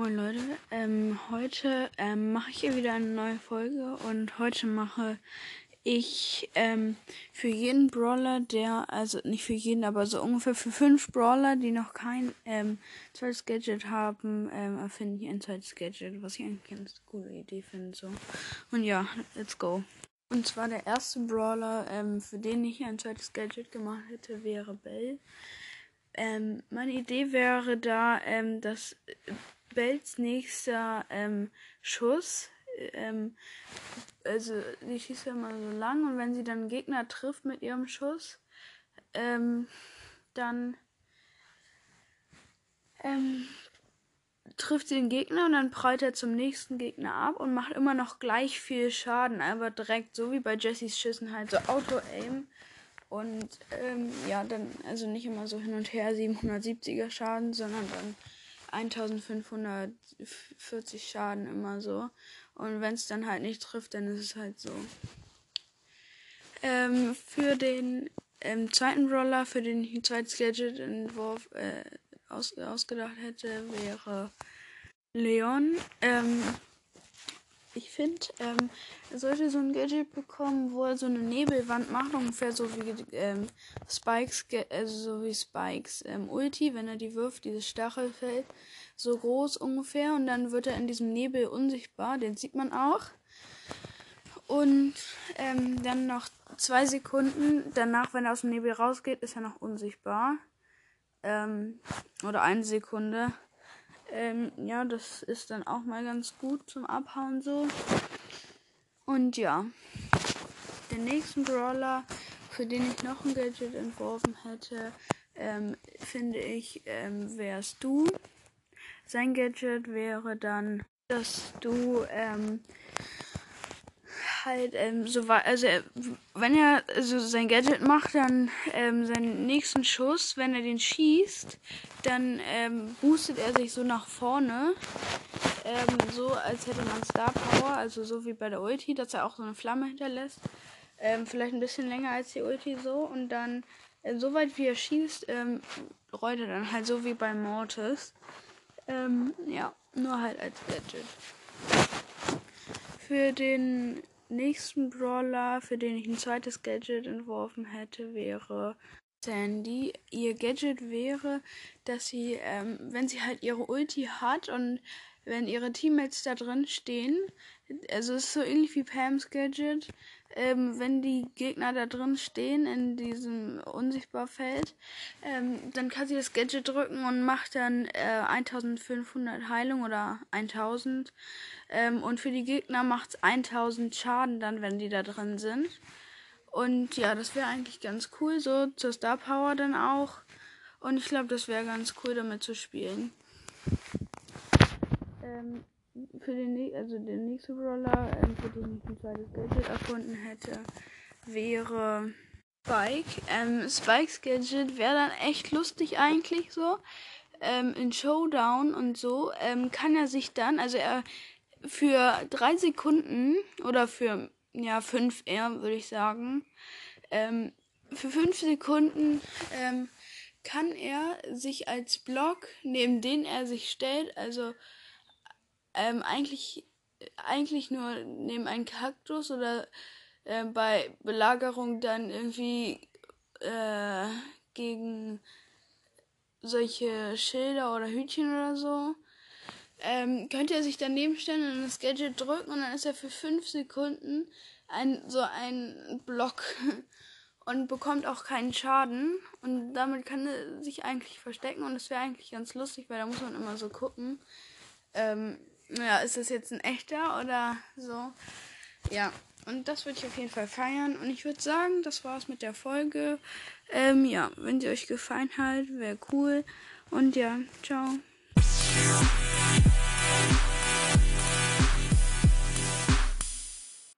Moin Leute, ähm, heute ähm, mache ich hier wieder eine neue Folge und heute mache ich ähm, für jeden Brawler, der, also nicht für jeden, aber so ungefähr für fünf Brawler, die noch kein ähm, zweites Gadget haben, ähm, erfinde ich ein zweites Gadget, was ich eigentlich eine coole Idee finde. So. Und ja, let's go. Und zwar der erste Brawler, ähm, für den ich ein zweites Gadget gemacht hätte, wäre Bell. Ähm, meine Idee wäre da, ähm, dass Bells nächster ähm, Schuss. Ähm, also die schießt ja immer so lang und wenn sie dann einen Gegner trifft mit ihrem Schuss, ähm, dann ähm, trifft sie den Gegner und dann prallt er zum nächsten Gegner ab und macht immer noch gleich viel Schaden, aber direkt so wie bei Jessys Schüssen halt so Auto-Aim. Und ähm, ja, dann also nicht immer so hin und her 770er Schaden, sondern dann 1540 Schaden immer so. Und wenn es dann halt nicht trifft, dann ist es halt so. Ähm, für den ähm, zweiten Roller, für den zweites Gadget-Entwurf äh, aus, ausgedacht hätte, wäre Leon. Ähm, finde, ähm, er sollte so ein Gadget bekommen, wo er so eine Nebelwand macht, ungefähr so wie ähm, Spikes, also so wie Spikes ähm, Ulti, wenn er die wirft, dieses Stachelfeld, so groß ungefähr, und dann wird er in diesem Nebel unsichtbar, den sieht man auch. Und ähm, dann noch zwei Sekunden danach, wenn er aus dem Nebel rausgeht, ist er noch unsichtbar. Ähm, oder eine Sekunde. Ähm, ja, das ist dann auch mal ganz gut zum Abhauen so. Und ja, den nächsten Brawler, für den ich noch ein Gadget entworfen hätte, ähm, finde ich, ähm, wärst du. Sein Gadget wäre dann, dass du ähm, halt ähm, so war, also wenn er also sein Gadget macht, dann ähm, seinen nächsten Schuss, wenn er den schießt, dann ähm, boostet er sich so nach vorne, ähm, so als hätte man Star Power, also so wie bei der Ulti, dass er auch so eine Flamme hinterlässt, ähm, vielleicht ein bisschen länger als die Ulti so und dann äh, so weit wie er schießt, ähm, rollt er dann halt so wie bei Mortis, ähm, ja, nur halt als Gadget. Für den nächsten Brawler, für den ich ein zweites Gadget entworfen hätte, wäre Sandy. Ihr Gadget wäre, dass sie, ähm, wenn sie halt ihre Ulti hat und wenn ihre Teammates da drin stehen, also es ist so ähnlich wie Pams Gadget, ähm, wenn die Gegner da drin stehen in diesem Unsichtbarfeld, ähm, dann kann sie das Gadget drücken und macht dann äh, 1500 Heilung oder 1000. Ähm, und für die Gegner macht es 1000 Schaden dann, wenn die da drin sind. Und ja, das wäre eigentlich ganz cool, so zur Star Power dann auch. Und ich glaube, das wäre ganz cool, damit zu spielen. Ähm, für den, also der nächste Brawler, ähm, für den ich ein zweites Gadget erfunden hätte, wäre Spike. Ähm, Spikes Gadget wäre dann echt lustig eigentlich so. Ähm, in Showdown und so ähm, kann er sich dann, also er für drei Sekunden oder für ja fünf eher würde ich sagen, ähm, für fünf Sekunden ähm, kann er sich als Block, neben den er sich stellt, also ähm, eigentlich, eigentlich nur neben einen Kaktus oder äh, bei Belagerung dann irgendwie äh, gegen solche Schilder oder Hütchen oder so. Ähm, könnte er sich daneben stellen und das Gadget drücken und dann ist er für fünf Sekunden ein, so ein Block und bekommt auch keinen Schaden. Und damit kann er sich eigentlich verstecken und das wäre eigentlich ganz lustig, weil da muss man immer so gucken. Ähm, ja, ist das jetzt ein echter oder so? Ja, und das würde ich auf jeden Fall feiern. Und ich würde sagen, das war's mit der Folge. Ähm, ja, wenn sie euch gefallen hat, wäre cool. Und ja, ciao.